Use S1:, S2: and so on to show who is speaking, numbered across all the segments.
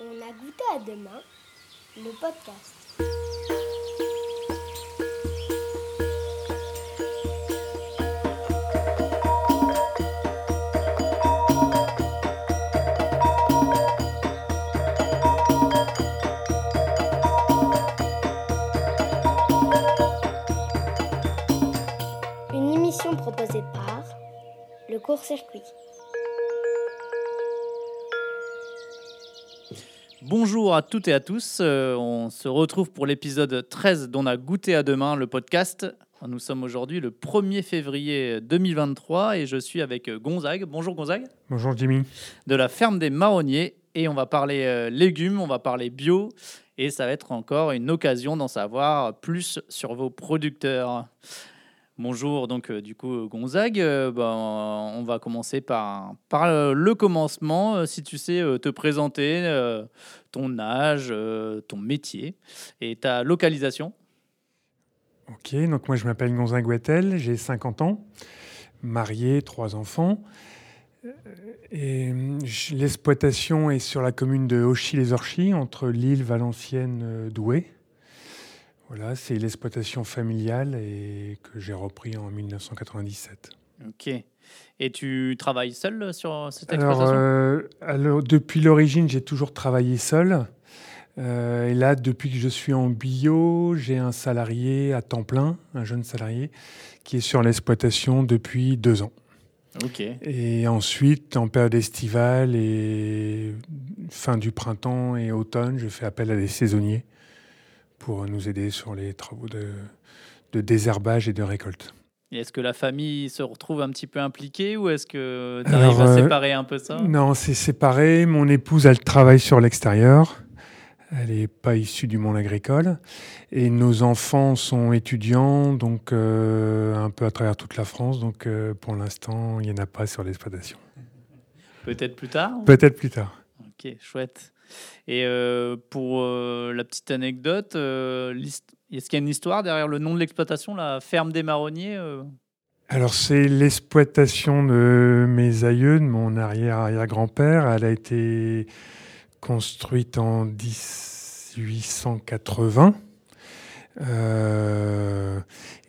S1: On a goûté à demain, le podcast. Une émission proposée par le court-circuit.
S2: Bonjour à toutes et à tous. Euh, on se retrouve pour l'épisode 13 dont on a goûté à demain le podcast. Nous sommes aujourd'hui le 1er février 2023 et je suis avec Gonzague. Bonjour Gonzague.
S3: Bonjour Jimmy.
S2: De la ferme des marronniers et on va parler euh, légumes, on va parler bio et ça va être encore une occasion d'en savoir plus sur vos producteurs. Bonjour, donc euh, du coup Gonzague, euh, ben, on va commencer par, euh, le commencement, si tu sais te présenter, ton âge, ton métier et ta localisation.
S3: Ok, donc moi je m'appelle Gonzague Wattel, j'ai 50 ans, marié, trois enfants. Et l'exploitation est sur la commune de Auchy-les-Orchies, entre Lille, Valenciennes, euh, Douai. Voilà, c'est l'exploitation familiale et que j'ai repris en 1997.
S2: Ok. Et tu travailles seul sur cette
S3: Alors,
S2: exploitation?
S3: euh, alors, depuis l'origine, j'ai toujours travaillé seul. Euh, et là, depuis que je suis en bio, j'ai un salarié à temps plein, un jeune salarié, qui est sur l'exploitation depuis deux ans.
S2: Ok.
S3: Et ensuite, en période estivale et fin du printemps et automne, je fais appel à des saisonniers pour nous aider sur les travaux de, de désherbage et de récolte.
S2: Est-ce que la famille se retrouve un petit peu impliquée ou est-ce que tu arrives à
S3: euh,
S2: séparer un peu ça?
S3: Non, c'est séparé. Mon épouse, elle travaille sur l'extérieur. Elle n'est pas issue du monde agricole. Et nos enfants sont étudiants, donc euh, un peu à travers toute la France. Donc euh, pour l'instant, il n'y en a pas sur l'exploitation.
S2: Peut-être plus tard
S3: Peut-être plus tard.
S2: Ok, chouette. Et euh, pour euh, la petite anecdote, euh, est-ce qu'il y a une histoire derrière le nom de l'exploitation, la ferme des marronniers
S3: Alors c'est l'exploitation de mes aïeux, de mon arrière-arrière-grand-père. Elle a été construite en 1880. Euh,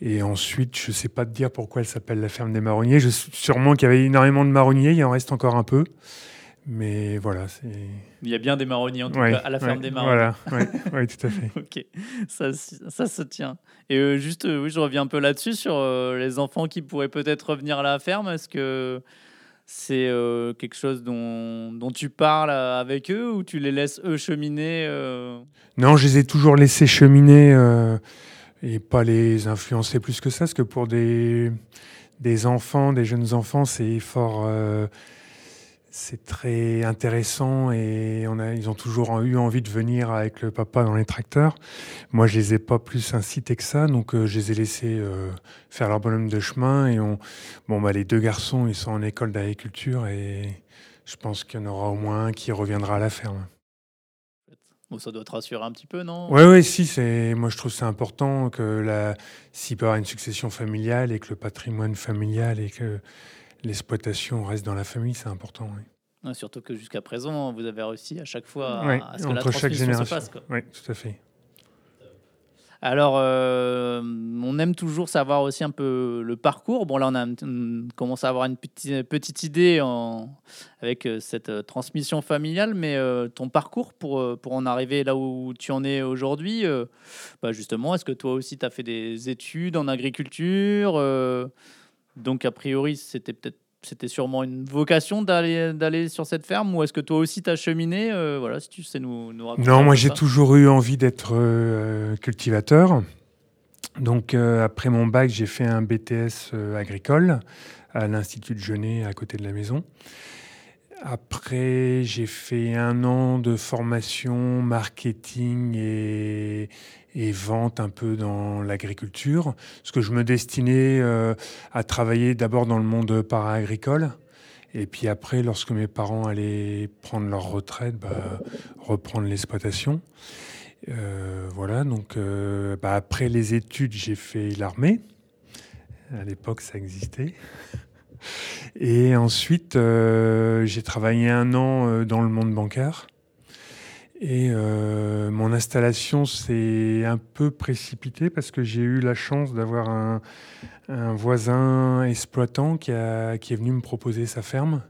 S3: et ensuite, je ne sais pas te dire pourquoi elle s'appelle la ferme des marronniers. Sûrement qu'il y avait énormément de marronniers, il en reste encore un peu. Mais voilà, c'est.
S2: Il y a bien des marronniers en tout
S3: Ouais,
S2: cas à la ferme
S3: ouais,
S2: des marronniers.
S3: Voilà, ouais, tout à fait.
S2: Ok, ça, ça se tient. Et euh, juste, euh, oui, je reviens un peu là-dessus sur euh, les enfants qui pourraient peut-être revenir à la ferme. Est-ce que c'est quelque chose dont, dont tu parles avec eux ou tu les laisses eux cheminer
S3: Non, je les ai toujours laissés cheminer et pas les influencer plus que ça, parce que pour des, des enfants, des jeunes enfants, c'est fort, c'est très intéressant et on a, ils ont toujours eu envie de venir avec le papa dans les tracteurs. Moi, je les ai pas plus incités que ça, donc euh, je les ai laissés euh, faire leur bonhomme de chemin et on, bon, bah, les deux garçons, ils sont en école d'agriculture et je pense qu'il y en aura au moins un qui reviendra à la ferme.
S2: Bon, ça doit te rassurer un petit peu, non?
S3: Oui, oui, si, c'est, moi je trouve c'est important que la, s'il peut y avoir une succession familiale et que le patrimoine familial et que l'exploitation reste dans la famille, c'est important. Oui,
S2: Ouais, Surtout que jusqu'à présent, vous avez réussi à chaque fois à, ce que la
S3: entre chaque
S2: se
S3: génération.
S2: quoi.
S3: Oui, tout à fait.
S2: Alors, euh, on aime toujours savoir aussi un peu le parcours. Bon, là, on, a, on commence à avoir une petite, petite idée en- avec euh, cette euh, transmission familiale, mais euh, ton parcours pour, pour en arriver là où tu en es aujourd'hui, euh, bah, justement, est-ce que toi aussi, tu as fait des études en agriculture Donc, a priori, c'était peut-être c'était sûrement une vocation d'aller d'aller sur cette ferme ou est-ce que toi aussi tu as cheminé euh, voilà si tu sais nous, nous raconter
S3: Non, moi j'ai toujours eu envie d'être euh, cultivateur. Donc euh, après mon bac, j'ai fait un BTS agricole à l'Institut de Genet à côté de la maison. Après, j'ai fait un an de formation marketing et, et vente un peu dans l'agriculture, parce que je me destinais euh, à travailler d'abord dans le monde para-agricole. Et puis après, lorsque mes parents allaient prendre leur retraite, bah, reprendre l'exploitation. Euh, voilà, donc euh, bah, après les études, j'ai fait l'armée. À l'époque, ça existait. Et ensuite, j'ai travaillé un an dans le monde bancaire. Et mon installation s'est un peu précipitée parce que j'ai eu la chance d'avoir un, voisin exploitant qui, est venu me proposer sa ferme.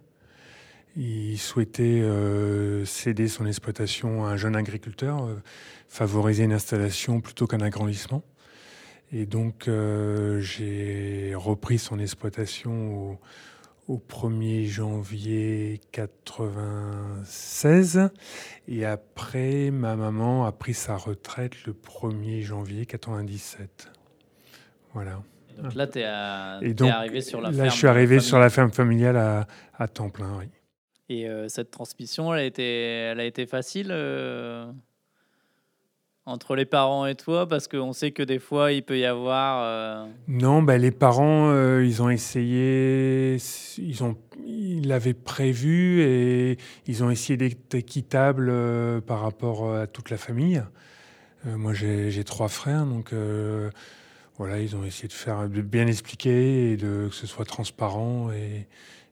S3: Il souhaitait céder son exploitation à un jeune agriculteur, favoriser une installation plutôt qu'un agrandissement. Et donc, euh, j'ai repris son exploitation au, 1er janvier 96. Et après, ma maman a pris sa retraite le 1er janvier 97. Voilà.
S2: donc là, tu es, arrivé sur la
S3: là,
S2: ferme.
S3: Là, je suis arrivé sur la ferme familiale à, à temps plein, oui.
S2: Et euh, cette transmission, elle a été, elle a été facile euh, entre les parents et toi Parce qu'on sait que des fois, il peut y avoir... Euh,
S3: non, bah, les parents, euh, ils ont essayé, ils, ont, l'avaient prévu et ils ont essayé d'être équitables euh, par rapport à toute la famille. moi, j'ai, trois frères, donc voilà, ils ont essayé de faire de bien expliquer et de, que ce soit transparent et,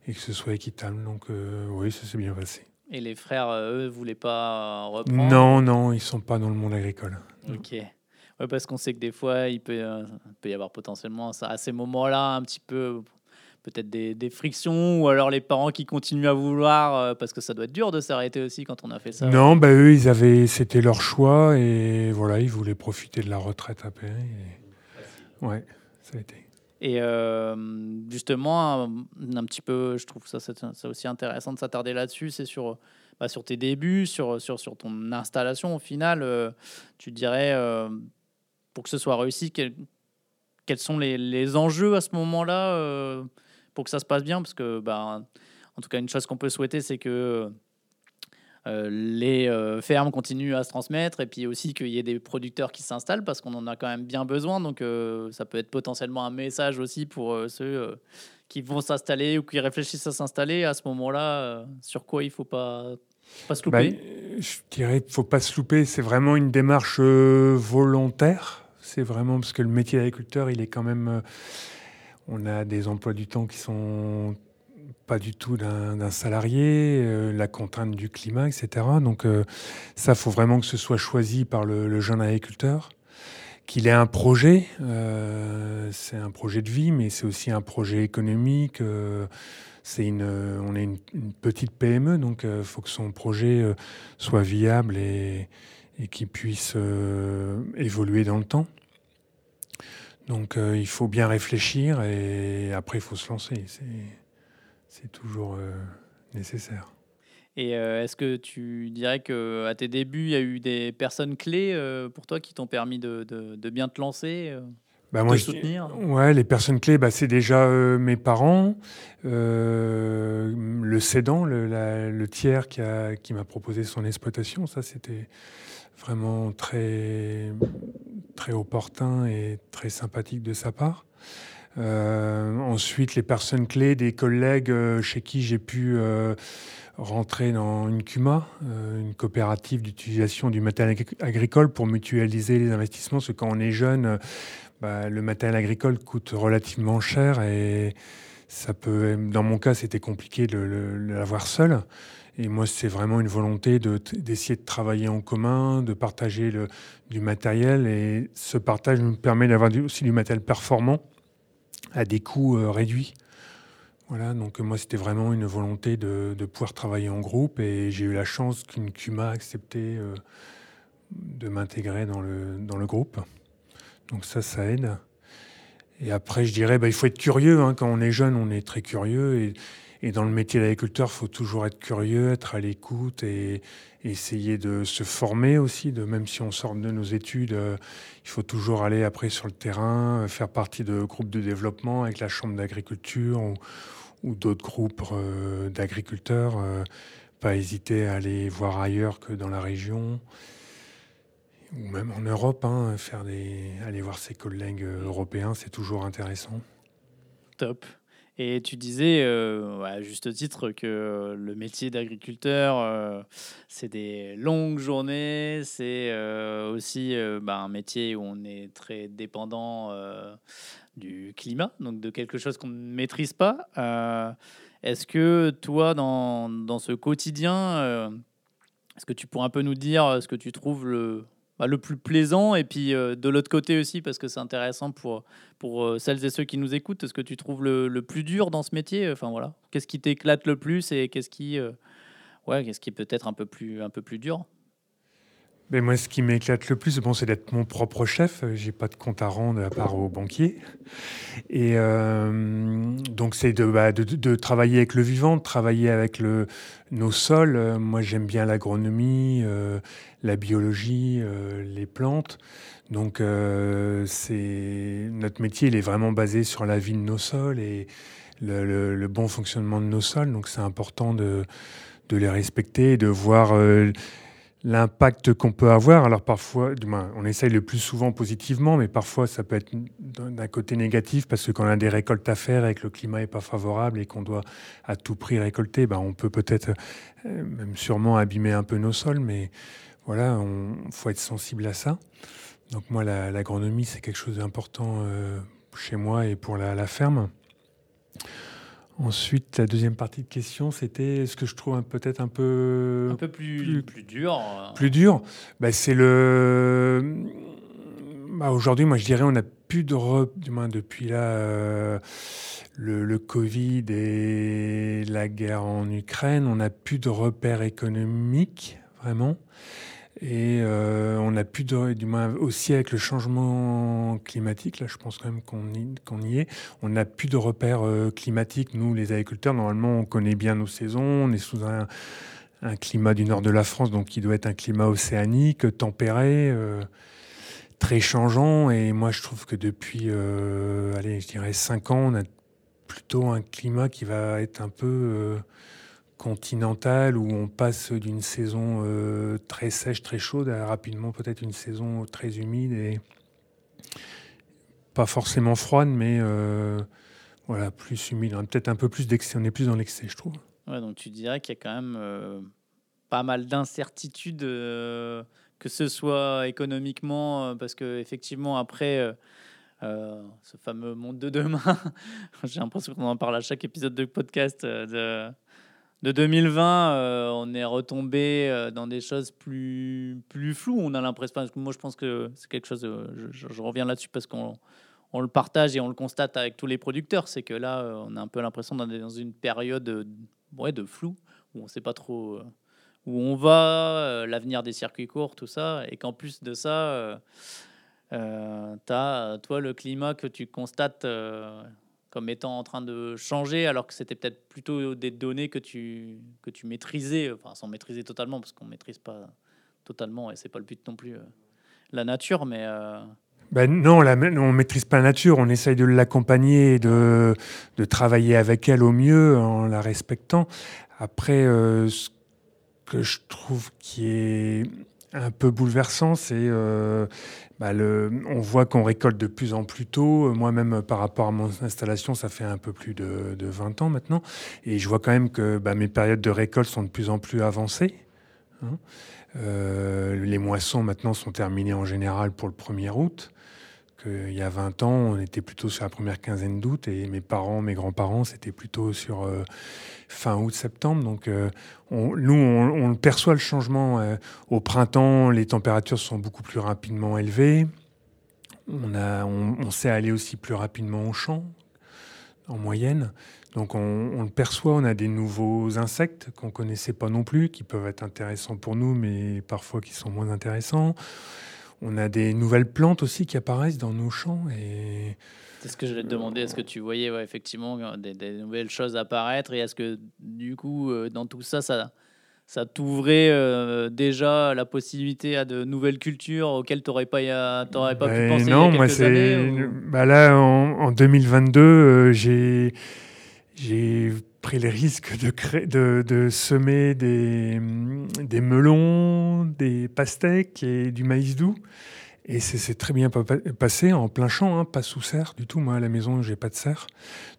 S3: et que ce soit équitable. Donc oui, ça s'est bien passé.
S2: Et les frères, euh, eux, voulaient pas reprendre
S3: Non, non, ils sont pas dans le monde agricole.
S2: Ok. Ouais, parce qu'on sait que des fois, il peut, euh, peut y avoir potentiellement à ces moments-là un petit peu peut-être des, des, frictions ou alors les parents qui continuent à vouloir euh, parce que ça doit être dur de s'arrêter aussi quand on a fait ça.
S3: Non, bah eux, ils avaient, c'était leur choix et voilà, ils voulaient profiter de la retraite à Péry. Et... Ouais, ça a été.
S2: Et euh, justement, un, petit peu, je trouve ça, c'est aussi intéressant de s'attarder là-dessus, c'est sur, bah, sur tes débuts, sur, sur, sur ton installation au final. Euh, tu dirais, euh, pour que ce soit réussi, quels sont les, les, enjeux à ce moment-là pour que ça se passe bien? Parce que, bah, en tout cas, une chose qu'on peut souhaiter, c'est que euh, les euh, fermes continuent à se transmettre et puis aussi qu'il y ait des producteurs qui s'installent parce qu'on en a quand même bien besoin. Donc euh, ça peut être potentiellement un message aussi pour ceux qui vont s'installer ou qui réfléchissent à s'installer à ce moment-là. sur quoi il ne faut pas, se louper
S3: bah, Je dirais qu'il ne faut pas se louper. C'est vraiment une démarche volontaire. C'est vraiment parce que le métier d'agriculteur, il est quand même... on a des emplois du temps qui sont pas du tout d'un salarié, euh, la contrainte du climat, etc. Donc euh, ça, faut vraiment que ce soit choisi par le, jeune agriculteur, qu'il ait un projet. Euh, c'est un projet de vie, mais c'est aussi un projet économique. c'est une, on est une, petite PME, donc il faut que son projet soit viable et, et qu'il puisse évoluer dans le temps. Donc il faut bien réfléchir et après il faut se lancer c'est toujours euh, nécessaire.
S2: Et euh, est-ce que tu dirais que à tes débuts, il y a eu des personnes clés euh, pour toi qui t'ont permis de, de, bien te lancer
S3: bah moi, soutenir? Ouais, les personnes clés, bah, c'est déjà mes parents, le cédant, le, le tiers qui m'a qui proposé son exploitation. Ça, c'était vraiment très, très opportun et très sympathique de sa part. Euh, ensuite, les personnes clés, des collègues euh, chez qui j'ai pu euh, rentrer dans une CUMA, une coopérative d'utilisation du matériel agricole pour mutualiser les investissements. Parce que quand on est jeune, bah, le matériel agricole coûte relativement cher et ça peut, dans mon cas, c'était compliqué de, l'avoir seul. Et moi, c'est vraiment une volonté d'essayer de, travailler en commun, de partager du matériel. Et ce partage nous permet d'avoir aussi du matériel performant à des coûts euh, réduits. Voilà, donc moi c'était vraiment une volonté de, pouvoir travailler en groupe et j'ai eu la chance qu'une CUMA a accepté euh, de m'intégrer dans le, dans le groupe. Donc ça, ça aide. Et après, je dirais, bah, il faut être curieux. Hein. Quand on est jeune, on est très curieux. Et, et dans le métier d'agriculteur, il faut toujours être curieux, être à l'écoute et, essayer de se former aussi. De, même si on sort de nos études, euh, il faut toujours aller après sur le terrain, euh, faire partie de groupes de développement avec la Chambre d'agriculture ou, d'autres groupes euh, d'agriculteurs. pas hésiter à aller voir ailleurs que dans la région ou même en Europe, hein, faire aller voir ses collègues européens, c'est toujours intéressant.
S2: Top. Et tu disais, euh, à juste titre, que le métier d'agriculteur, euh, c'est des longues journées, c'est euh, aussi bah, un métier où on est très dépendant du climat, donc de quelque chose qu'on ne maîtrise pas. Est-ce que toi, dans, dans ce quotidien, Est-ce que tu pourrais un peu nous dire ce que tu trouves le, bah, le plus plaisant. Et puis de l'autre côté aussi, parce que c'est intéressant pour, pour celles et ceux qui nous écoutent, est-ce que tu trouves le, le, plus dur dans ce métier? Enfin voilà, qu'est-ce qui t'éclate le plus et qu'est-ce qui, ouais, qu'est-ce qui est peut-être un peu plus, un peu plus dur?
S3: Mais moi, ce qui m'éclate le plus, bon, c'est d'être mon propre chef. J'ai pas de compte à rendre à part au banquier. Et euh, donc, c'est de, bah, de, travailler avec le vivant, de travailler avec nos sols. Moi, j'aime bien l'agronomie, euh, la biologie, euh, les plantes. Donc, notre métier, il est vraiment basé sur la vie de nos sols et le, bon fonctionnement de nos sols. Donc, c'est important de, de les respecter, de voir l'impact qu'on peut avoir. Alors parfois, on essaye le plus souvent positivement, mais parfois ça peut être d'un côté négatif parce que quand on a des récoltes à faire et que le climat n'est pas favorable et qu'on doit à tout prix récolter, ben on peut peut-être euh, même sûrement abîmer un peu nos sols, mais voilà, il faut être sensible à ça. Donc moi, l'agronomie, c'est quelque chose d'important euh, chez moi et pour la ferme. Ensuite, la deuxième partie de question, c'était ce que je trouve peut-être un peu...
S2: Un peu plus, plus, dur.
S3: Plus dur. Bah, c'est le... Bah, Aujourd'hui, moi, je dirais, on n'a plus de... Re... Du moins, depuis là, euh, le, le, Covid et la guerre en Ukraine, on n'a plus de repères économiques, vraiment. Et euh, on a plus de, du moins aussi avec le changement climatique, là je pense quand même qu'on y, y est, on n'a plus de repères euh, climatiques. Nous, les agriculteurs, normalement, on connaît bien nos saisons, on est sous un, climat du nord de la France, donc qui doit être un climat océanique, tempéré, euh, très changeant. Et moi, je trouve que depuis, allez, je dirais 5 ans, on a plutôt un climat qui va être un peu continentale où on passe d'une saison euh, très sèche, très chaude à rapidement peut-être une saison très humide et pas forcément froide, mais euh, voilà, plus humide. Peut-être un peu plus d'excès. On est plus dans l'excès, je trouve.
S2: Ouais, donc tu dirais qu'il y a quand même euh, pas mal d'incertitudes, que ce soit économiquement, parce que effectivement après. Ce fameux monde de demain. J'ai l'impression qu'on en parle à chaque épisode de podcast de, de 2020, euh, on est retombé euh, dans des choses plus, plus floues. On a l'impression, moi je pense que c'est quelque chose, euh, je, reviens là-dessus parce qu'on on le partage et on le constate avec tous les producteurs, c'est que là, euh, on a un peu l'impression d'être dans une période de, ouais, de flou, où on ne sait pas trop euh, où on va, euh, l'avenir des circuits courts, tout ça, et qu'en plus de ça, tu as, toi, le climat que tu constates comme étant en train de changer, alors que c'était peut-être plutôt des données que tu, que tu maîtrisais, enfin sans maîtriser totalement, parce qu'on ne maîtrise pas totalement, et c'est pas le but non plus, euh, la nature, mais... Euh...
S3: Ben non, la, on maîtrise pas la nature, on essaye de l'accompagner de, de travailler avec elle au mieux en la respectant. Après, euh, ce que je trouve qui est un peu bouleversant, c'est bah on voit qu'on récolte de plus en plus tôt. Moi-même, par rapport à mon installation, ça fait un peu plus de, de 20 ans maintenant. Et je vois quand même que bah, mes périodes de récolte sont de plus en plus avancées. Hein. Euh, les moissons maintenant sont terminées en général pour le 1er août. Il y a 20 ans, on était plutôt sur la première quinzaine d'août et mes parents, mes grands-parents, c'était plutôt sur euh, fin août-septembre. Donc, euh, nous, on, perçoit le changement. Euh, au printemps, les températures sont beaucoup plus rapidement élevées. On, on, sait aller aussi plus rapidement au champ, en moyenne. Donc, on, le perçoit. On a des nouveaux insectes qu'on connaissait pas non plus, qui peuvent être intéressants pour nous, mais parfois qui sont moins intéressants. On a des nouvelles plantes aussi qui apparaissent dans nos champs. Et...
S2: C'est ce que je vais te demander. Est-ce que tu voyais ouais, effectivement des, des, nouvelles choses apparaître Et est-ce que du coup, euh, dans tout ça, ça, ça t'ouvrait euh, déjà la possibilité à de nouvelles cultures auxquelles tu n'aurais pas, pas pu
S3: ben
S2: penser
S3: Non,
S2: il y a
S3: moi, c'est.
S2: Ou...
S3: Bah là, en, en 2022, euh, j'ai. J'ai pris le risque de, créer, de, de semer des, des, melons, des pastèques et du maïs doux. Et c'est très bien passé en plein champ, hein, pas sous serre du tout. Moi, à la maison, j'ai pas de serre.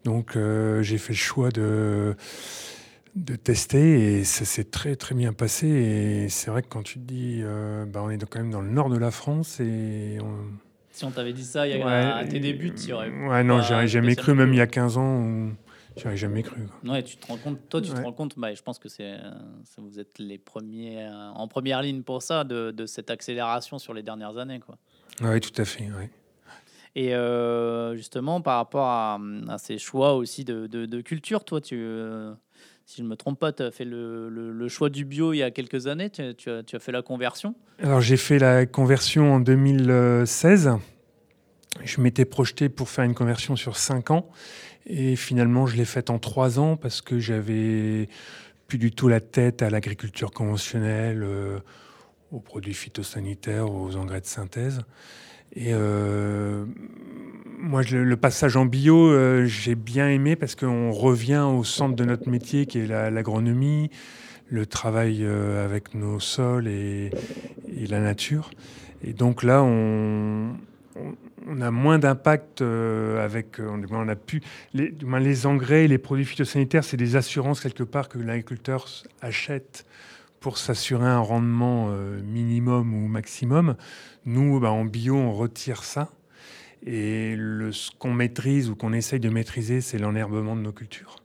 S3: Donc, euh, j'ai fait le choix de, de tester et ça s'est très, très bien passé. Et c'est vrai que quand tu te dis, euh, bah, on est quand même dans le nord de la France et on...
S2: Si on t'avait dit ça il y a, ouais, à tes débuts, tu aurais.
S3: Ouais, non, j'aurais jamais cru, même il y a 15 ans. Où J'aurais jamais cru.
S2: Ouais, tu te rends compte, toi, tu te rends compte, bah, je pense que c'est, vous êtes les premiers en première ligne pour ça, de, de, cette accélération sur les dernières années. Quoi.
S3: Oui, tout à fait. Ouais.
S2: Et justement, par rapport à, à, ces choix aussi de, de, culture, toi, tu, si je ne me trompe pas, tu as fait le, le, choix du bio il y a quelques années, tu, tu, as, tu as, fait la conversion?
S3: Alors j'ai fait la conversion en 2016. Je m'étais projeté pour faire une conversion sur 5 ans et finalement je l'ai faite en 3 ans parce que j'avais plus du tout la tête à l'agriculture conventionnelle, euh, aux produits phytosanitaires, aux engrais de synthèse. Et euh, moi, le, passage en bio, euh, j'ai bien aimé parce qu'on revient au centre de notre métier qui est l'agronomie, le travail avec nos sols et, la nature. Et donc là, on, on a moins d'impact avec. On a pu. Les, les engrais, les produits phytosanitaires, c'est des assurances quelque part que l'agriculteur achète pour s'assurer un rendement minimum ou maximum. Nous, bah, en bio, on retire ça. Et ce qu'on maîtrise ou qu'on essaye de maîtriser, c'est l'enherbement de nos cultures.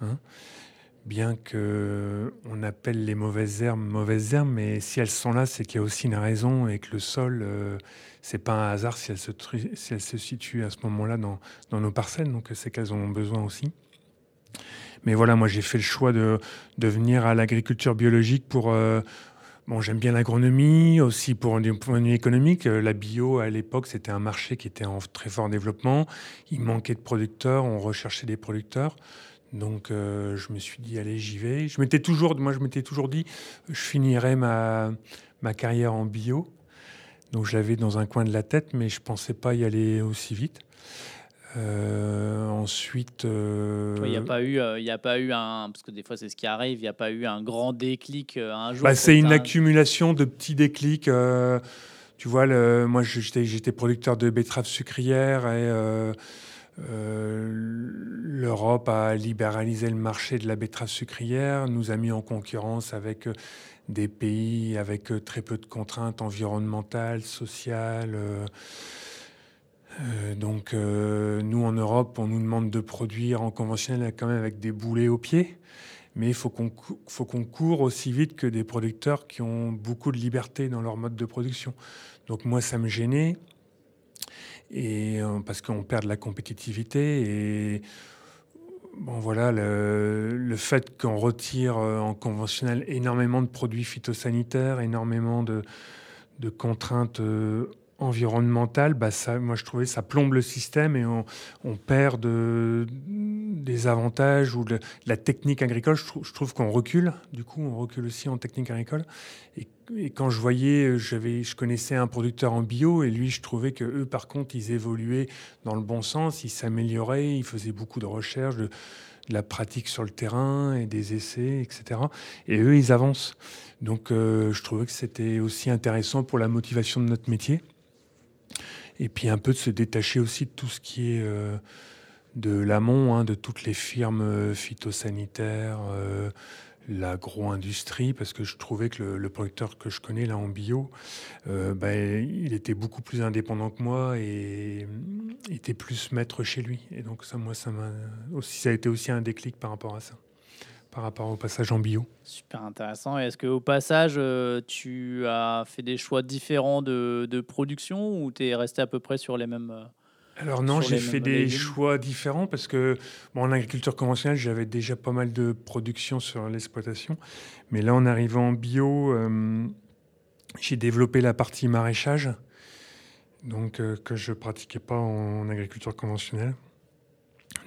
S3: Hein. Bien que on appelle les mauvaises herbes mauvaises herbes, mais si elles sont là, c'est qu'il y a aussi une raison et que le sol, euh, c'est pas un hasard si elles se, situent à ce moment-là dans, nos parcelles. Donc c'est qu'elles ont besoin aussi. Mais voilà, moi j'ai fait le choix de, de venir à l'agriculture biologique pour, euh, Bon, j'aime bien l'agronomie aussi pour un point de vue économique. Euh, la bio, à l'époque, c'était un marché qui était en très fort développement. Il manquait de producteurs, on recherchait des producteurs. Donc, euh, je me suis dit, allez, j'y vais. Je m'étais toujours, moi, je m'étais toujours dit, je finirais ma, ma carrière en bio. Donc, je l'avais dans un coin de la tête, mais je pensais pas y aller aussi vite. Euh, ensuite.
S2: Euh, il n'y a pas eu, euh, il a pas eu un, parce que des fois c'est ce qui arrive, il n'y a pas eu un grand déclic un jour.
S3: Bah, c'est une accumulation de petits déclics. tu vois, le, moi j'étais producteur de betteraves sucrières et l'Europe a libéralisé le marché de la betterave sucrière, nous a mis en concurrence avec des pays avec très peu de contraintes environnementales, sociales. Euh, donc euh, nous en Europe, on nous demande de produire en conventionnel quand même avec des boulets aux pieds, mais il faut qu'on court aussi vite que des producteurs qui ont beaucoup de liberté dans leur mode de production. Donc moi ça me gênait et euh, parce qu'on perd de la compétitivité et bon voilà le, fait qu'on retire en conventionnel énormément de produits phytosanitaires, énormément de, de contraintes environnementale, bah ça, moi je trouvais ça plombe le système et on, perd de, des avantages ou de, la technique agricole. Je, trouve qu'on recule, du coup on recule aussi en technique agricole. Et, quand je voyais, je connaissais un producteur en bio et lui je trouvais que eux par contre ils évoluaient dans le bon sens, ils s'amélioraient, ils faisaient beaucoup de recherches, de, la pratique sur le terrain et des essais, etc. Et eux ils avancent. Donc euh, je trouvais que c'était aussi intéressant pour la motivation de notre métier et puis un peu de se détacher aussi de tout ce qui est euh, de l'amont, hein, de toutes les firmes euh, phytosanitaires, euh, l'agro-industrie, parce que je trouvais que le, producteur que je connais là en bio, bah, il était beaucoup plus indépendant que moi et était plus maître chez lui. Et donc ça, moi, ça m'a aussi, ça a été aussi un déclic par rapport à ça par rapport au passage en bio.
S2: Super intéressant. Est-ce qu'au passage, euh, tu as fait des choix différents de, production ou tu es resté à peu près sur les mêmes euh,
S3: alors non, j'ai fait des choix différents parce que bon, en agriculture conventionnelle, j'avais déjà pas mal de production sur l'exploitation. Mais là, en arrivant en bio, euh, j'ai développé la partie maraîchage, donc que je pratiquais pas en, agriculture conventionnelle.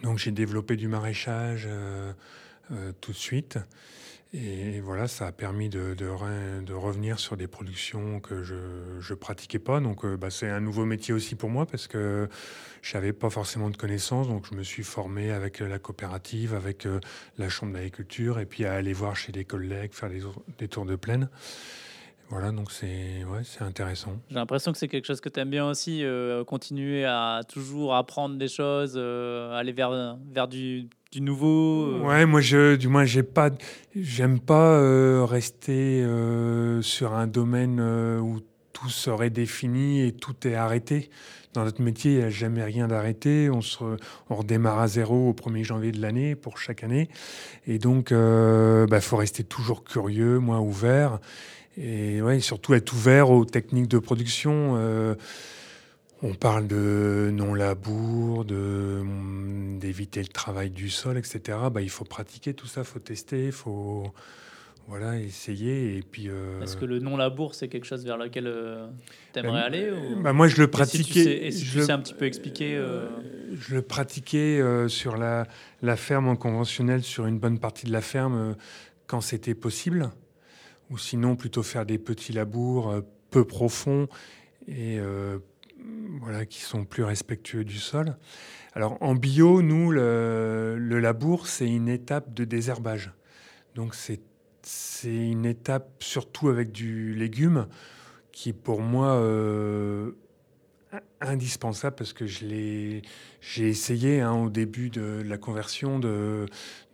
S3: Donc j'ai développé du maraîchage, euh, tout de suite. Et voilà, ça a permis de, de, revenir sur des productions que je ne pratiquais pas. Donc, euh, bah, c'est un nouveau métier aussi pour moi parce que je n'avais pas forcément de connaissances. Donc, je me suis formé avec la coopérative, avec euh, la chambre d'agriculture et puis à aller voir chez des collègues, faire des, des tours de plaine. Voilà, donc c'est ouais, intéressant.
S2: J'ai l'impression que c'est quelque chose que tu aimes bien aussi, continuer à toujours apprendre des choses, aller vers, vers du du nouveau
S3: euh. Ouais, moi, je, du moins, j'ai pas, j'aime pas euh, rester euh, sur un domaine où tout serait défini et tout est arrêté. Dans notre métier, il n'y a jamais rien d'arrêté. On, se, on redémarre à zéro au 1er janvier de l'année pour chaque année. Et donc, il euh, bah, faut rester toujours curieux, moins ouvert. Et ouais, surtout être ouvert aux techniques de production. Euh, on parle de non-labour, d'éviter le travail du sol, etc. Bah, il faut pratiquer tout ça, il faut tester, il faut voilà, essayer. Et puis,
S2: euh, Est-ce que le non-labour, c'est quelque chose vers lequel euh, tu aimerais ben, aller
S3: bah, Moi, je le pratiquais.
S2: Et si tu sais, un petit peu expliquer euh,
S3: Je le pratiquais sur la, la, ferme en conventionnel, sur une bonne partie de la ferme, quand c'était possible. Ou sinon, plutôt faire des petits labours peu profonds et voilà, qui sont plus respectueux du sol. Alors, en bio, nous, le, le labour, c'est une étape de désherbage. Donc, c'est une étape surtout avec du légume qui pour moi euh, indispensable parce que je l'ai, j'ai essayé hein, au début de la conversion de,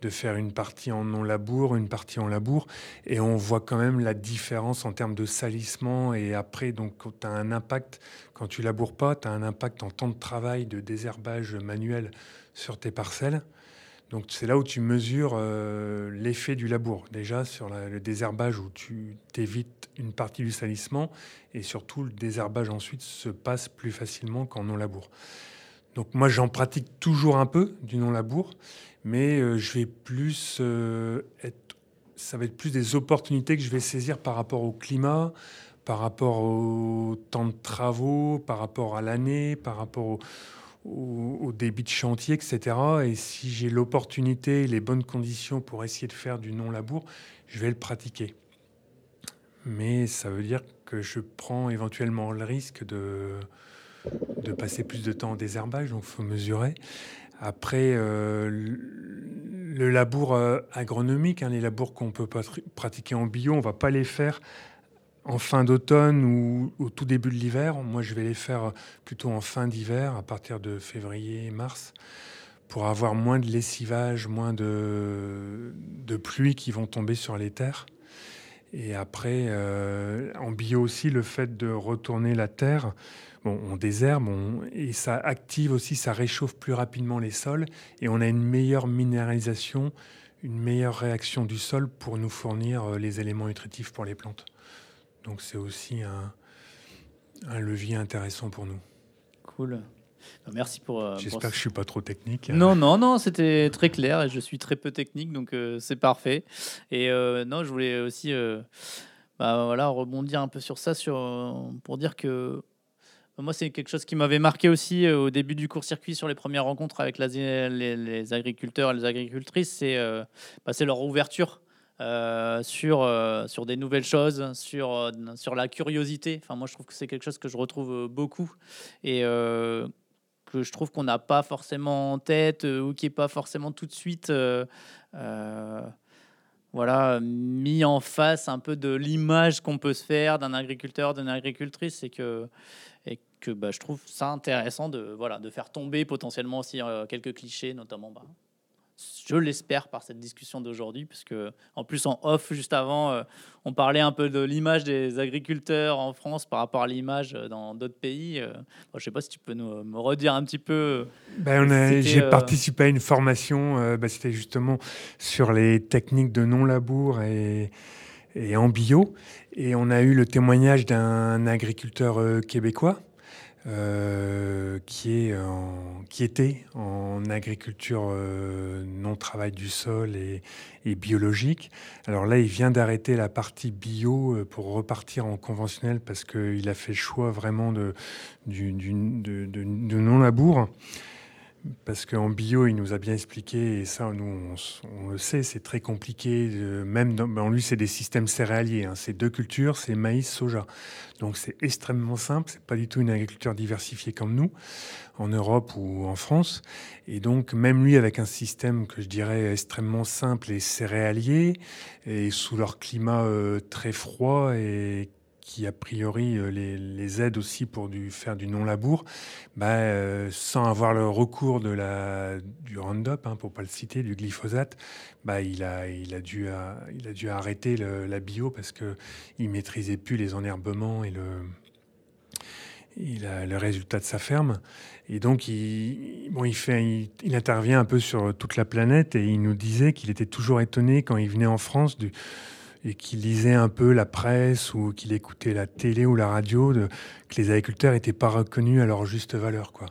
S3: faire une partie en non-labour, une partie en labour, et on voit quand même la différence en termes de salissement et après, donc tu un impact, quand tu laboures pas, tu as un impact en temps de travail, de désherbage manuel sur tes parcelles. Donc c'est là où tu mesures euh, l'effet du labour. Déjà sur le désherbage où tu t'évites une partie du salissement et surtout le désherbage ensuite se passe plus facilement qu'en non-labour. Donc moi j'en pratique toujours un peu du non-labour, mais euh, je vais plus euh, être, ça va être plus des opportunités que je vais saisir par rapport au climat, par rapport au temps de travaux, par rapport à l'année, par rapport au au, débit de chantier, etc. Et si j'ai l'opportunité, les bonnes conditions pour essayer de faire du non-labour, je vais le pratiquer. Mais ça veut dire que je prends éventuellement le risque de, de passer plus de temps en désherbage, donc il faut mesurer. Après, euh, le labour euh, agronomique, hein, les labours qu'on peut pratiquer en bio, on ne va pas les faire en fin d'automne ou au tout début de l'hiver. Moi, je vais les faire plutôt en fin d'hiver, à partir de février, mars, pour avoir moins de lessivage, moins de, de pluie qui vont tomber sur les terres. Et après, euh, en bio aussi, le fait de retourner la terre, bon, on désherbe et ça active aussi, ça réchauffe plus rapidement les sols et on a une meilleure minéralisation, une meilleure réaction du sol pour nous fournir euh, les éléments nutritifs pour les plantes. Donc c'est aussi un, levier intéressant pour nous.
S2: Cool. Bah, merci pour.
S3: Euh, J'espère que je suis pas trop technique.
S2: Non, non, non, c'était très clair et je suis très peu technique, donc euh, c'est parfait. Et euh, non, je voulais aussi, bah, voilà, rebondir un peu sur ça, sur pour dire que bah, moi c'est quelque chose qui m'avait marqué aussi au début du court-circuit sur les premières rencontres avec les, les, agriculteurs et les agricultrices, c'est bah, leur ouverture euh, sur, euh, sur des nouvelles choses, sur, euh, sur la curiosité. Enfin, moi, je trouve que c'est quelque chose que je retrouve beaucoup et que je trouve qu'on n'a pas forcément en tête ou qui n'est pas forcément tout de suite voilà, mis en face un peu de l'image qu'on peut se faire d'un agriculteur, d'une agricultrice, et que, et que bah, je trouve ça intéressant de, voilà, de faire tomber potentiellement aussi quelques clichés, notamment bah, je l'espère par cette discussion d'aujourd'hui, puisque en plus en off juste avant, euh, on parlait un peu de l'image des agriculteurs en France par rapport à l'image euh, dans d'autres pays. Euh, je ne sais pas si tu peux nous me redire un petit peu.
S3: Ben, J'ai participé à une formation, ben, c'était justement sur les techniques de non-labour et, et en bio, et on a eu le témoignage d'un agriculteur québécois qui, est qui était en agriculture euh, non travail du sol et, biologique. Alors là, il vient d'arrêter la partie bio euh, pour repartir en conventionnel parce qu'il a fait le choix vraiment de, non-labour. Parce qu'en bio, il nous a bien expliqué, et ça, nous, on, le sait, c'est très compliqué. même en lui, c'est des systèmes céréaliers. Hein. C'est deux cultures, c'est maïs, soja. Donc c'est extrêmement simple. C'est pas du tout une agriculture diversifiée comme nous, en Europe ou en France. Et donc, même lui, avec un système que je dirais extrêmement simple et céréalier, et sous leur climat euh, très froid et qui a priori euh, les, les aide aussi pour faire du non-labour, bah, euh, sans avoir le recours de la, du Roundup, hein, pour pas le citer, du glyphosate, bah, il, a, il, a dû, arrêter la bio parce qu'il ne maîtrisait plus les enherbements et le, le résultat de sa ferme. Et donc, il, bon, il, fait, il, intervient un peu sur toute la planète et il nous disait qu'il était toujours étonné quand il venait en France du, et qu'il lisait un peu la presse ou qu'il écoutait la télé ou la radio, que les agriculteurs n'étaient pas reconnus à leur juste valeur. Quoi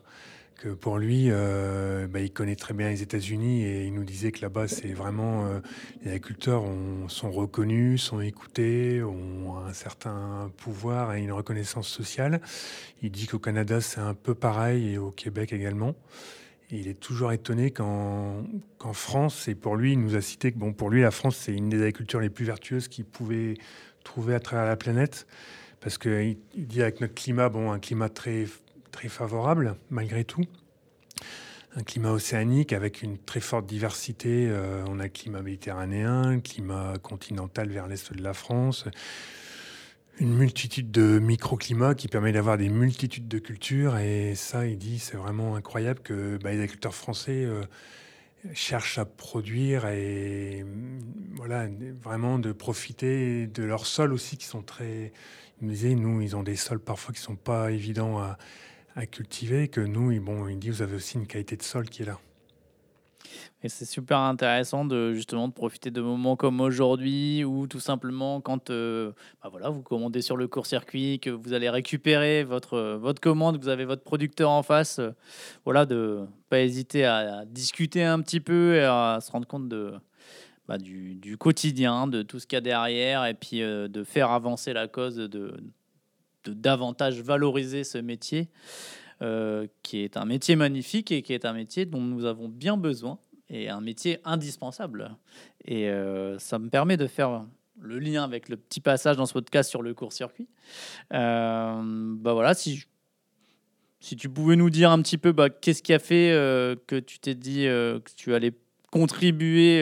S3: que pour lui, euh, bah, il connaît très bien les États-Unis et il nous disait que là-bas, c'est vraiment euh, les agriculteurs sont reconnus, sont écoutés, ont un certain pouvoir et une reconnaissance sociale. Il dit qu'au Canada, c'est un peu pareil et au Québec également. Il est toujours étonné qu'en France, et pour lui, il nous a cité que bon, pour lui, la France, c'est une des agricultures les plus vertueuses qu'il pouvait trouver à travers la planète. Parce qu'il dit avec notre climat, bon, un climat très très favorable malgré tout. Un climat océanique avec une très forte diversité. Euh, on a climat méditerranéen, climat continental vers l'est de la France, une multitude de microclimats qui permet d'avoir des multitudes de cultures. Et ça, il dit, c'est vraiment incroyable que bah, les agriculteurs français euh, cherchent à produire et voilà, vraiment de profiter de leurs sols aussi qui sont très. Il me disait, nous, ils ont des sols parfois qui sont pas évidents à à cultiver, que nous, bon, il dit, vous avez aussi une qualité de sol qui est là.
S2: Et c'est super intéressant de justement de profiter de moments comme aujourd'hui ou tout simplement quand euh, bah voilà, vous commandez sur le court-circuit, que vous allez récupérer votre, votre commande, que vous avez votre producteur en face, euh, voilà, de pas hésiter à, discuter un petit peu et à se rendre compte de, bah, du, du, quotidien, de tout ce qu'il y a derrière et puis euh, de faire avancer la cause de, davantage valoriser ce métier, euh, qui est un métier magnifique et qui est un métier dont nous avons bien besoin et un métier indispensable. Et euh, ça me permet de faire le lien avec le petit passage dans ce podcast sur le court-circuit. Euh, bah voilà, si, si tu pouvais nous dire un petit peu bah, qu'est-ce qui a fait que tu t'es dit que tu allais contribuer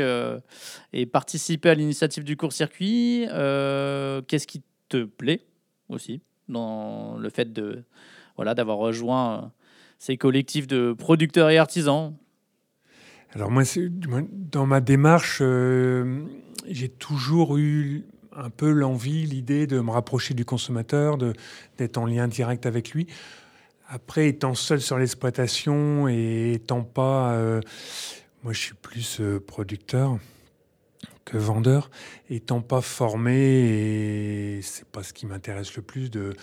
S2: et participer à l'initiative du court-circuit, qu'est-ce qui te plaît aussi dans le fait de voilà d'avoir rejoint euh, ces collectifs de producteurs et artisans?
S3: Alors moi, dans ma démarche, euh, j'ai toujours eu un peu l'envie, l'idée de me rapprocher du consommateur, d'être en lien direct avec lui. Après, étant seul sur l'exploitation et étant pas... Euh, moi, je suis plus producteur que vendeur, étant pas formé, et c'est pas ce qui m'intéresse le plus, de,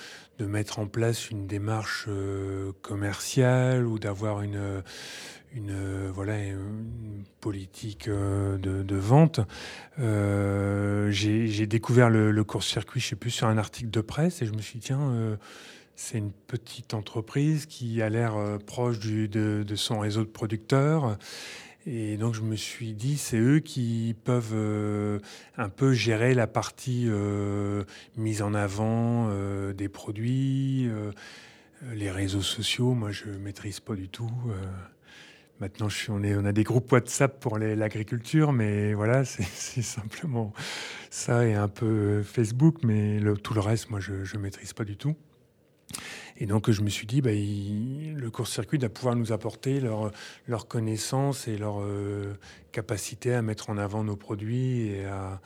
S3: mettre en place une démarche euh, commerciale ou d'avoir une, une, voilà, une politique euh, de, vente. Euh, J'ai découvert le, court-circuit, je sais plus, sur un article de presse, et je me suis dit, tiens, euh, c'est une petite entreprise qui a l'air proche de, son réseau de producteurs et donc je me suis dit, c'est eux qui peuvent un peu gérer la partie mise en avant des produits, les réseaux sociaux. Moi, je maîtrise pas du tout. Maintenant, on, a des groupes WhatsApp pour l'agriculture, mais voilà, c'est simplement ça et un peu Facebook. Mais tout le reste, moi, je ne maîtrise pas du tout. Et donc, je me suis dit, bah, le court-circuit doit pouvoir nous apporter leur, leur connaissance et leur euh, capacité à mettre en avant nos produits et à,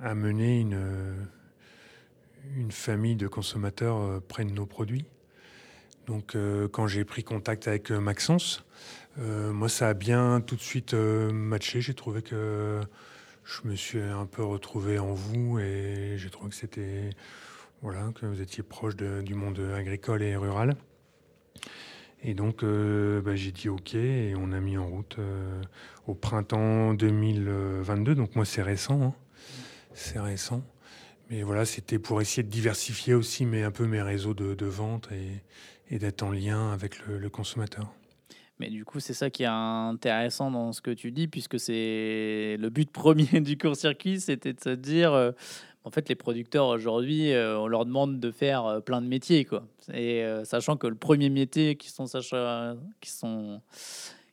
S3: à, mener une, une famille de consommateurs euh, près de nos produits. Donc, euh, quand j'ai pris contact avec Maxence, moi, ça a bien tout de suite matché. J'ai trouvé que je me suis un peu retrouvé en vous et j'ai trouvé que c'était voilà, que vous étiez proche du monde agricole et rural. Et donc, euh, bah, j'ai dit OK et on a mis en route euh, au printemps 2022. Donc, moi, c'est récent. Hein. C'est récent. Mais voilà, c'était pour essayer de diversifier aussi mais un peu mes réseaux de, vente et, d'être en lien avec le, consommateur.
S2: Mais du coup, c'est ça qui est intéressant dans ce que tu dis, puisque c'est le but premier du court-circuit, c'était de se dire, euh, en fait, les producteurs aujourd'hui, euh, on leur demande de faire euh, plein de métiers, quoi. Et sachant que le premier métier qu'ils sont, qui sont,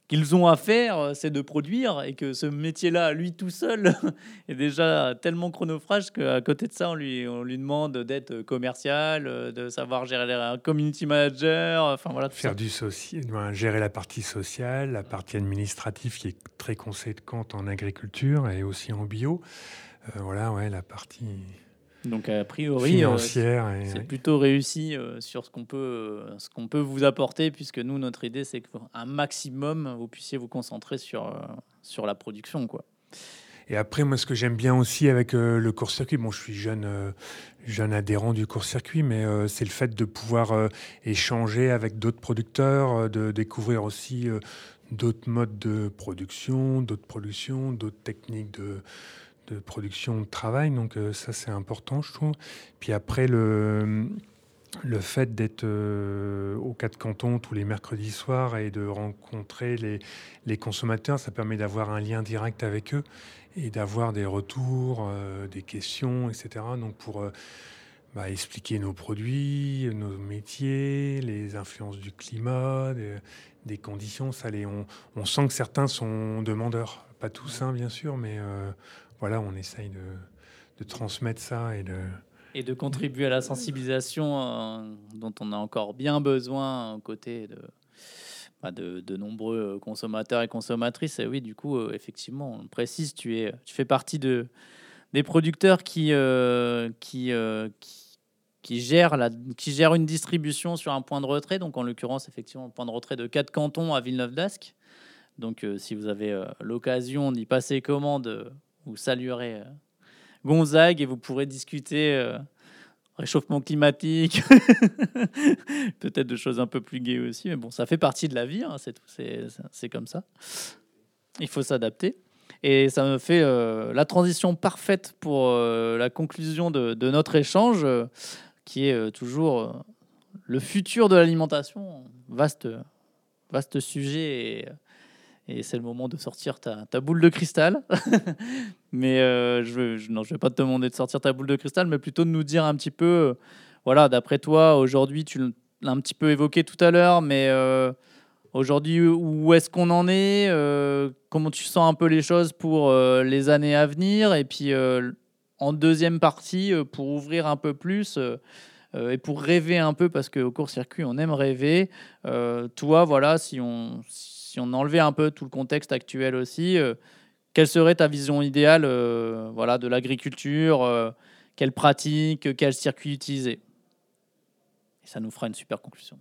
S2: qu'ils ont à faire, c'est de produire, et que ce métier-là, lui tout seul, est déjà tellement chronophage qu'à côté de ça, on lui, on lui demande d'être commercial, de savoir gérer un community manager, enfin voilà.
S3: faire du social, gérer la partie sociale, la partie administrative qui est très conséquente en agriculture et aussi en bio. Euh, voilà, ouais, la partie
S2: Donc a priori,
S3: financière.
S2: c'est plutôt réussi sur ce qu'on peut, ce qu'on peut vous apporter, puisque nous, notre idée, c'est qu'un maximum, vous puissiez vous concentrer sur, sur la production. Quoi.
S3: Et après, moi, ce que j'aime bien aussi avec le court-circuit, bon, je suis jeune, jeune adhérent du court-circuit, mais c'est le fait de pouvoir échanger avec d'autres producteurs, de découvrir aussi d'autres modes de production, d'autres productions, d'autres techniques de, de production de travail. Donc euh, ça, c'est important, je trouve. Puis après, le, le fait d'être euh, au quatre cantons tous les mercredis soirs et de rencontrer les, les consommateurs, ça permet d'avoir un lien direct avec eux et d'avoir des retours, euh, des questions, etc. Donc pour bah, expliquer nos produits, nos métiers, les influences du climat, des, conditions, ça les, on, on, sent que certains sont demandeurs. Pas tous, hein, bien sûr, mais voilà, on essaye de, transmettre ça et de...
S2: Et de contribuer à la sensibilisation euh, dont on a encore bien besoin aux côtés de, bah, de, nombreux consommateurs et consommatrices. Et oui, du coup, euh, effectivement, on précise, tu, es, tu fais partie de, des producteurs qui, euh, qui, qui, gèrent la, qui une distribution sur un point de retrait. Donc, en l'occurrence, effectivement, le point de retrait de 4 cantons à Villeneuve-d'Ascq. Donc, si vous avez l'occasion d'y passer commande vous saluerez euh, Gonzague et vous pourrez discuter euh, réchauffement climatique, peut-être de choses un peu plus gaies aussi, mais bon, ça fait partie de la vie, hein, c'est comme ça. Il faut s'adapter. Et ça me fait euh, la transition parfaite pour la conclusion de, notre échange, qui est toujours le futur de l'alimentation. Vaste, vaste sujet. Et, et c'est le moment de sortir ta, boule de cristal. mais euh, je, je, non, je vais pas te demander de sortir ta boule de cristal, mais plutôt de nous dire un petit peu, euh, voilà, d'après toi, aujourd'hui, tu l'as un petit peu évoqué tout à l'heure, mais euh, aujourd'hui, où est-ce qu'on en est Comment tu sens un peu les choses pour les années à venir Et puis, en deuxième partie, pour ouvrir un peu plus et pour rêver un peu, parce qu'au court-circuit, on aime rêver. toi, voilà, si on, si on enlevait un peu tout le contexte actuel aussi, euh, quelle serait ta vision idéale euh, voilà, de l'agriculture euh, Quelles pratiques Quels circuits utiliser? Et ça nous fera une super conclusion.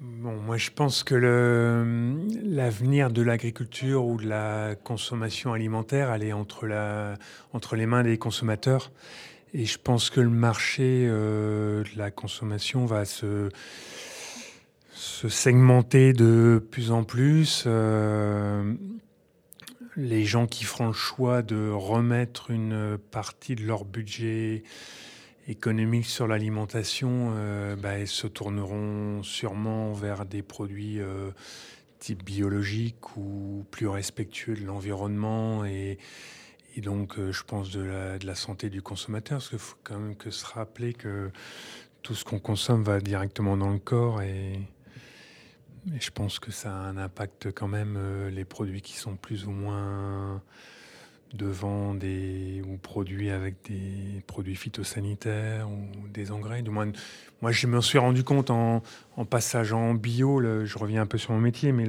S3: Bon, moi, je pense que l'avenir de l'agriculture ou de la consommation alimentaire, elle est entre les mains des consommateurs. Et je pense que le marché de la consommation va se se segmenter de plus en plus. Euh, les gens qui feront le choix de remettre une partie de leur budget économique sur l'alimentation euh, bah, se tourneront sûrement vers des produits euh, type biologique ou plus respectueux de l'environnement et, donc je pense de la, santé du consommateur parce qu'il faut quand même que se rappeler que tout ce qu'on consomme va directement dans le corps je pense que ça a un impact quand même, euh, les produits qui sont plus ou moins devant des ou produits avec des produits phytosanitaires ou des engrais. Du moins, moi, je me suis rendu compte en, en passage en bio, je reviens un peu sur mon métier, mais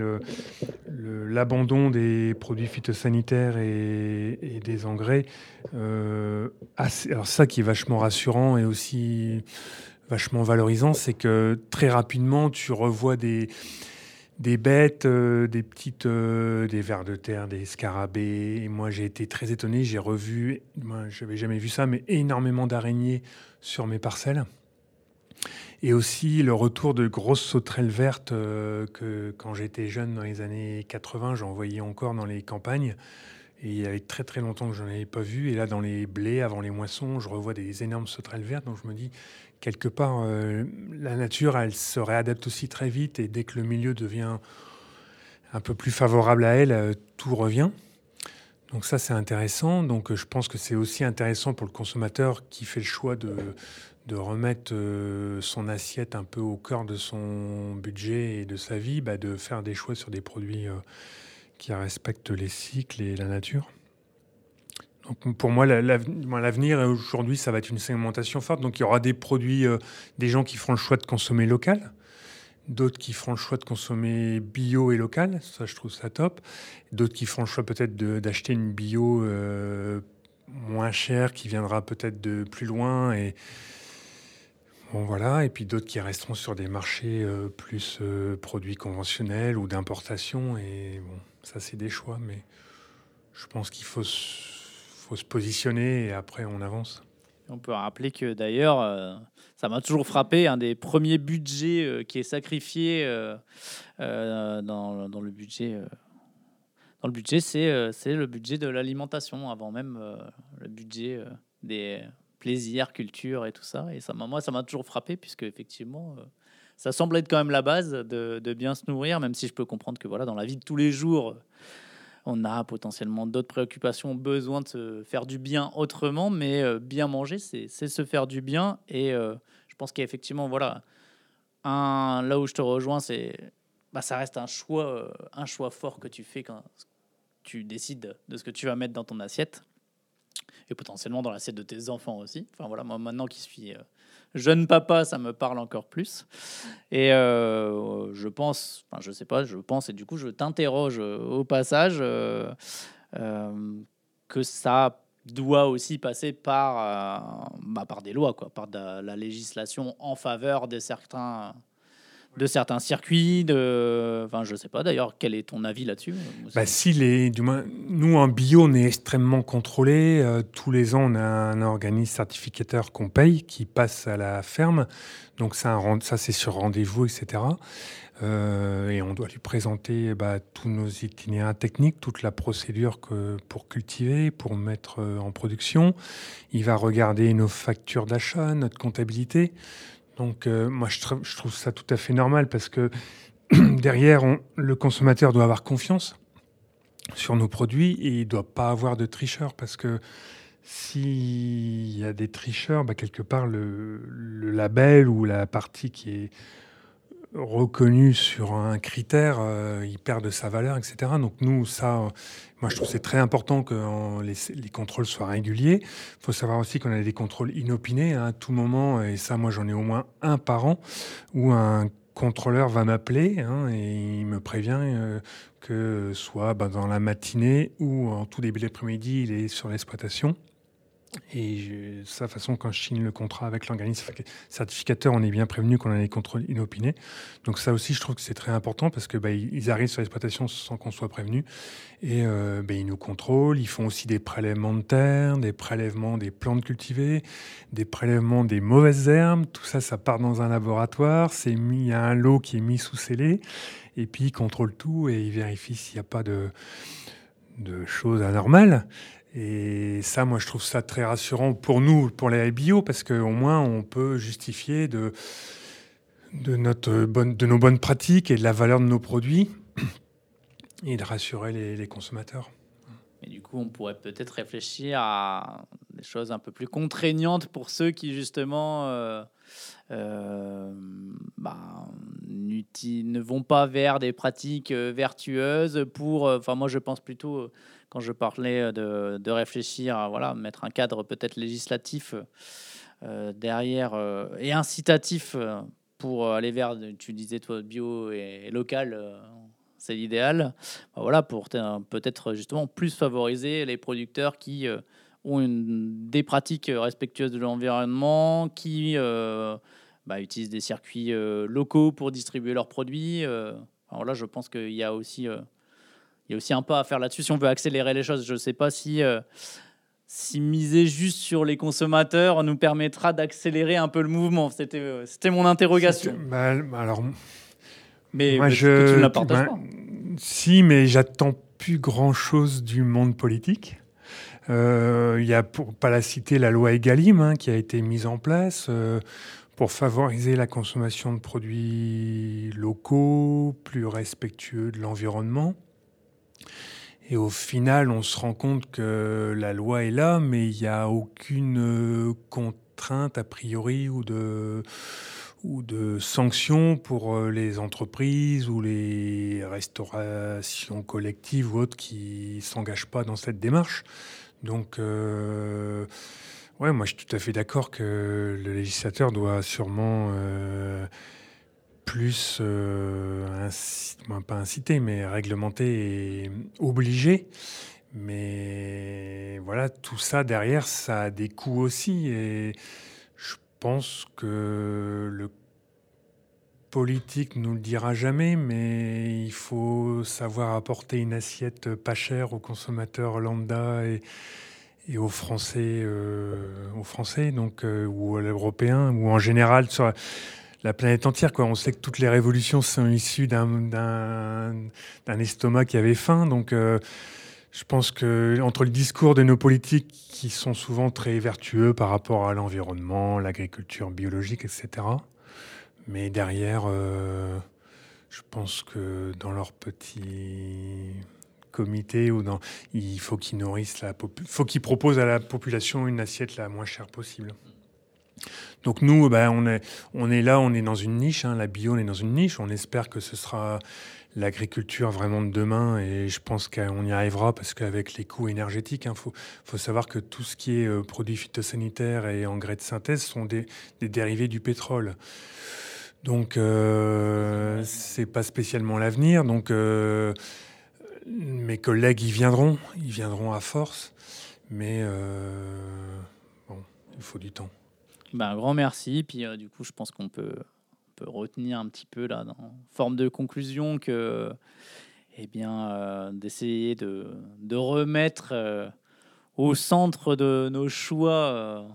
S3: l'abandon le, des produits phytosanitaires et, et des engrais, euh, alors ça qui est vachement rassurant et aussi vachement valorisant, c'est que très rapidement, tu revois des, des bêtes, euh, des petites, euh, des vers de terre, des scarabées. Et moi, j'ai été très étonné. J'ai revu, moi, je n'avais jamais vu ça, mais énormément d'araignées sur mes parcelles. Et aussi le retour de grosses sauterelles vertes euh, que quand j'étais jeune dans les années 80, j'en voyais encore dans les campagnes. Et il y avait très très longtemps que je n'en avais pas vu. Et là, dans les blés, avant les moissons, je revois des énormes sauterelles vertes. Donc je me dis, quelque part, euh, la nature, elle se réadapte aussi très vite. Et dès que le milieu devient un peu plus favorable à elle, euh, tout revient. Donc ça, c'est intéressant. Donc je pense que c'est aussi intéressant pour le consommateur qui fait le choix de, remettre euh, son assiette un peu au cœur de son budget et de sa vie, bah, de faire des choix sur des produits qui respectent les cycles et la nature. Pour moi, l'avenir aujourd'hui, ça va être une segmentation forte. Donc il y aura des produits, euh, des gens qui feront le choix de consommer local, d'autres qui feront le choix de consommer bio et local. Ça, je trouve ça top. D'autres qui feront le choix peut-être d'acheter une bio euh, moins cher qui viendra peut-être de plus loin et bon voilà et puis d'autres qui resteront sur des marchés euh, plus euh, produits conventionnels ou d'importation et bon ça c'est des choix mais je pense qu'il faut faut se positionner et après on avance.
S2: On peut rappeler que d'ailleurs, euh, ça m'a toujours frappé, un des premiers budgets qui est sacrifié dans, dans, le budget budget, c'est euh, le budget de l'alimentation, avant même euh, le budget euh, des plaisirs, culture et tout ça. Et ça, moi, ça m'a toujours frappé, puisque effectivement, ça semble être quand même la base de, de, bien se nourrir, même si je peux comprendre que voilà, dans la vie de tous les jours, on a potentiellement d'autres préoccupations, besoin de se faire du bien autrement, mais bien manger, c'est se faire du bien. Et je pense qu'effectivement, voilà, un, là où je te rejoins, c'est bah, ça reste un choix, un choix fort que tu fais quand, tu décides de ce que tu vas mettre dans ton assiette et potentiellement dans l'assiette de tes enfants aussi. Enfin voilà, moi maintenant qui suis euh, jeune papa, ça me parle encore plus. Et euh, je pense, enfin je sais pas, je pense et du coup je t'interroge euh, au passage que ça doit aussi passer par, bah, par des lois, quoi, par la législation en faveur de certains de certains circuits de enfin je sais pas d'ailleurs quel est ton avis là-dessus
S3: bah, si les du moins nous en bio on est extrêmement contrôlé euh, tous les ans on a un organisme certificateur qu'on paye qui passe à la ferme donc ça ça c'est sur rendez-vous etc euh, et on doit lui présenter bah, tous nos itinéraires techniques, toute la procédure que, pour cultiver, pour mettre euh, en production. Il va regarder nos factures d'achat, notre comptabilité. Donc euh, moi, je, trouve ça tout à fait normal parce que derrière, le consommateur doit avoir confiance sur nos produits et il ne doit pas avoir de tricheurs parce que s'il y a des tricheurs, bah, quelque part, le, label ou la partie qui est reconnu sur un critère, euh, il perd de sa valeur, etc. Donc nous, ça, moi je trouve c'est très important que les, les, contrôles soient réguliers. Il faut savoir aussi qu'on a des contrôles inopinés hein, à tout moment, et ça, moi j'en ai au moins un par an, où un contrôleur va m'appeler hein, et il me prévient euh, que soit bah, dans la matinée ou en tout début d'après-midi, il est sur l'exploitation. Et de sa façon, quand je signe le contrat avec l'organisme certificateur, on est bien prévenu qu'on a des contrôles inopinés. Donc ça aussi, je trouve que c'est très important parce que bah, arrivent sur l'exploitation sans qu'on soit prévenu et euh, bah, ils nous contrôlent. Ils font aussi des prélèvements de terre, des prélèvements des plantes cultivées, des prélèvements des mauvaises herbes. Tout ça, ça part dans un laboratoire. C'est mis, il y a un lot qui est mis sous scellé et puis ils contrôlent tout et ils vérifient s'il n'y a pas de de choses anormales. Et ça, moi, je trouve ça très rassurant pour nous, pour les bio, parce qu'au moins, on peut justifier de, de, nos bonnes pratiques et de la valeur de nos produits et de rassurer les, consommateurs.
S2: Et du coup, on pourrait peut-être réfléchir à des choses un peu plus contraignantes pour ceux qui, justement, euh, euh, bah, ne vont pas vers des pratiques euh, vertueuses pour... Enfin, moi, je pense plutôt quand je parlais euh, de, réfléchir à voilà, mettre un cadre peut-être législatif euh, derrière euh, et incitatif pour aller vers, tu disais toi, bio et, local, c'est l'idéal. Bah, voilà, pour peut-être justement plus favoriser les producteurs qui ont des pratiques respectueuses de l'environnement, qui bah, utilisent des circuits locaux pour distribuer leurs produits. voilà, je pense qu'il y a aussi il y a aussi un pas à faire là-dessus si on veut accélérer les choses. Je ne sais pas si, euh, si miser juste sur les consommateurs nous permettra d'accélérer un peu le mouvement. C'était, euh, c'était mon interrogation.
S3: Bah, alors,
S2: mais moi, je, tu ne pas.
S3: Si, mais j'attends plus grand-chose du monde politique. Euh, il y a, pour pas la citer, la loi Egalim hein, qui a été mise en place pour favoriser la consommation de produits locaux, plus respectueux de l'environnement. Et au final, on se rend compte que la loi est là, mais il n'y a aucune euh, contrainte a priori ou de, ou de sanctions pour euh, les entreprises ou les restaurations collectives ou autres qui ne s'engagent pas dans cette démarche. Donc, euh, ouais, moi je suis tout à fait d'accord que le législateur doit sûrement plus, euh, pas incité, mais réglementé et obligé. Mais voilà, tout ça derrière, ça a des coûts aussi. Et je pense que le politique nous le dira jamais, mais il faut savoir apporter une assiette pas chère aux consommateurs lambda et, aux Français, euh, aux Français donc, euh, ou aux Européens, ou en général la, planète entière. Quoi. On sait que toutes les révolutions sont issues d'un estomac qui avait faim. Donc euh, je pense que entre le discours de nos politiques qui sont souvent très vertueux par rapport à l'environnement, l'agriculture biologique, etc., mais derrière, euh, je pense que dans leur petit comité ou dans, il faut qu'ils nourrissent la faut qu'ils proposent à la population une assiette la moins chère possible. Donc nous, ben, on, est, là, on est dans une niche, hein, la bio, on est dans une niche. On espère que ce sera l'agriculture vraiment de demain et je pense qu'on y arrivera parce qu'avec les coûts énergétiques, il hein, faut, savoir que tout ce qui est euh, produits phytosanitaires et engrais de synthèse sont des, des dérivés du pétrole. Donc, euh, c'est pas spécialement l'avenir. Donc, euh, mes collègues y viendront, ils viendront à force, mais euh, bon, il faut du temps.
S2: Ben, un grand merci. Puis, euh, du coup, je pense qu'on peut, peut, retenir un petit peu là, dans forme de conclusion que, eh bien, d'essayer de, de, remettre au centre de nos choix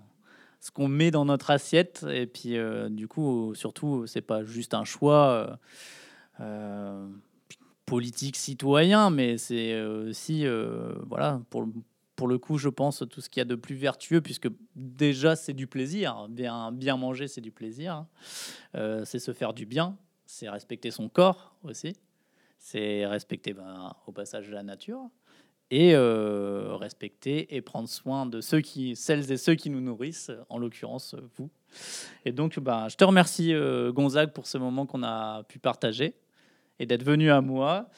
S2: ce qu'on met dans notre assiette. Et puis, euh, du coup, surtout, c'est pas juste un choix euh, euh, politique citoyen, mais c'est aussi, voilà, pour, pour le coup, je pense, tout ce qu'il y a de plus vertueux, puisque déjà, c'est du plaisir. Bien, manger, c'est du plaisir. c'est se faire du bien, c'est respecter son corps aussi. C'est respecter ben, au passage la nature et euh, respecter et prendre soin de ceux qui, celles et ceux qui nous nourrissent, en l'occurrence vous. Et donc, bah, je te remercie euh, Gonzague pour ce moment qu'on a pu partager et d'être venu à moi.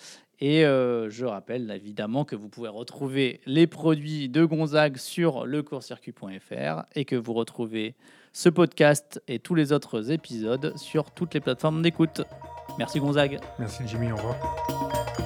S2: Et euh, je rappelle évidemment que vous pouvez retrouver les produits de Gonzague sur lecourcircuit.fr et que vous retrouvez ce podcast et tous les autres épisodes sur toutes les plateformes d'écoute. Merci Gonzague.
S3: Merci Jimmy, au revoir.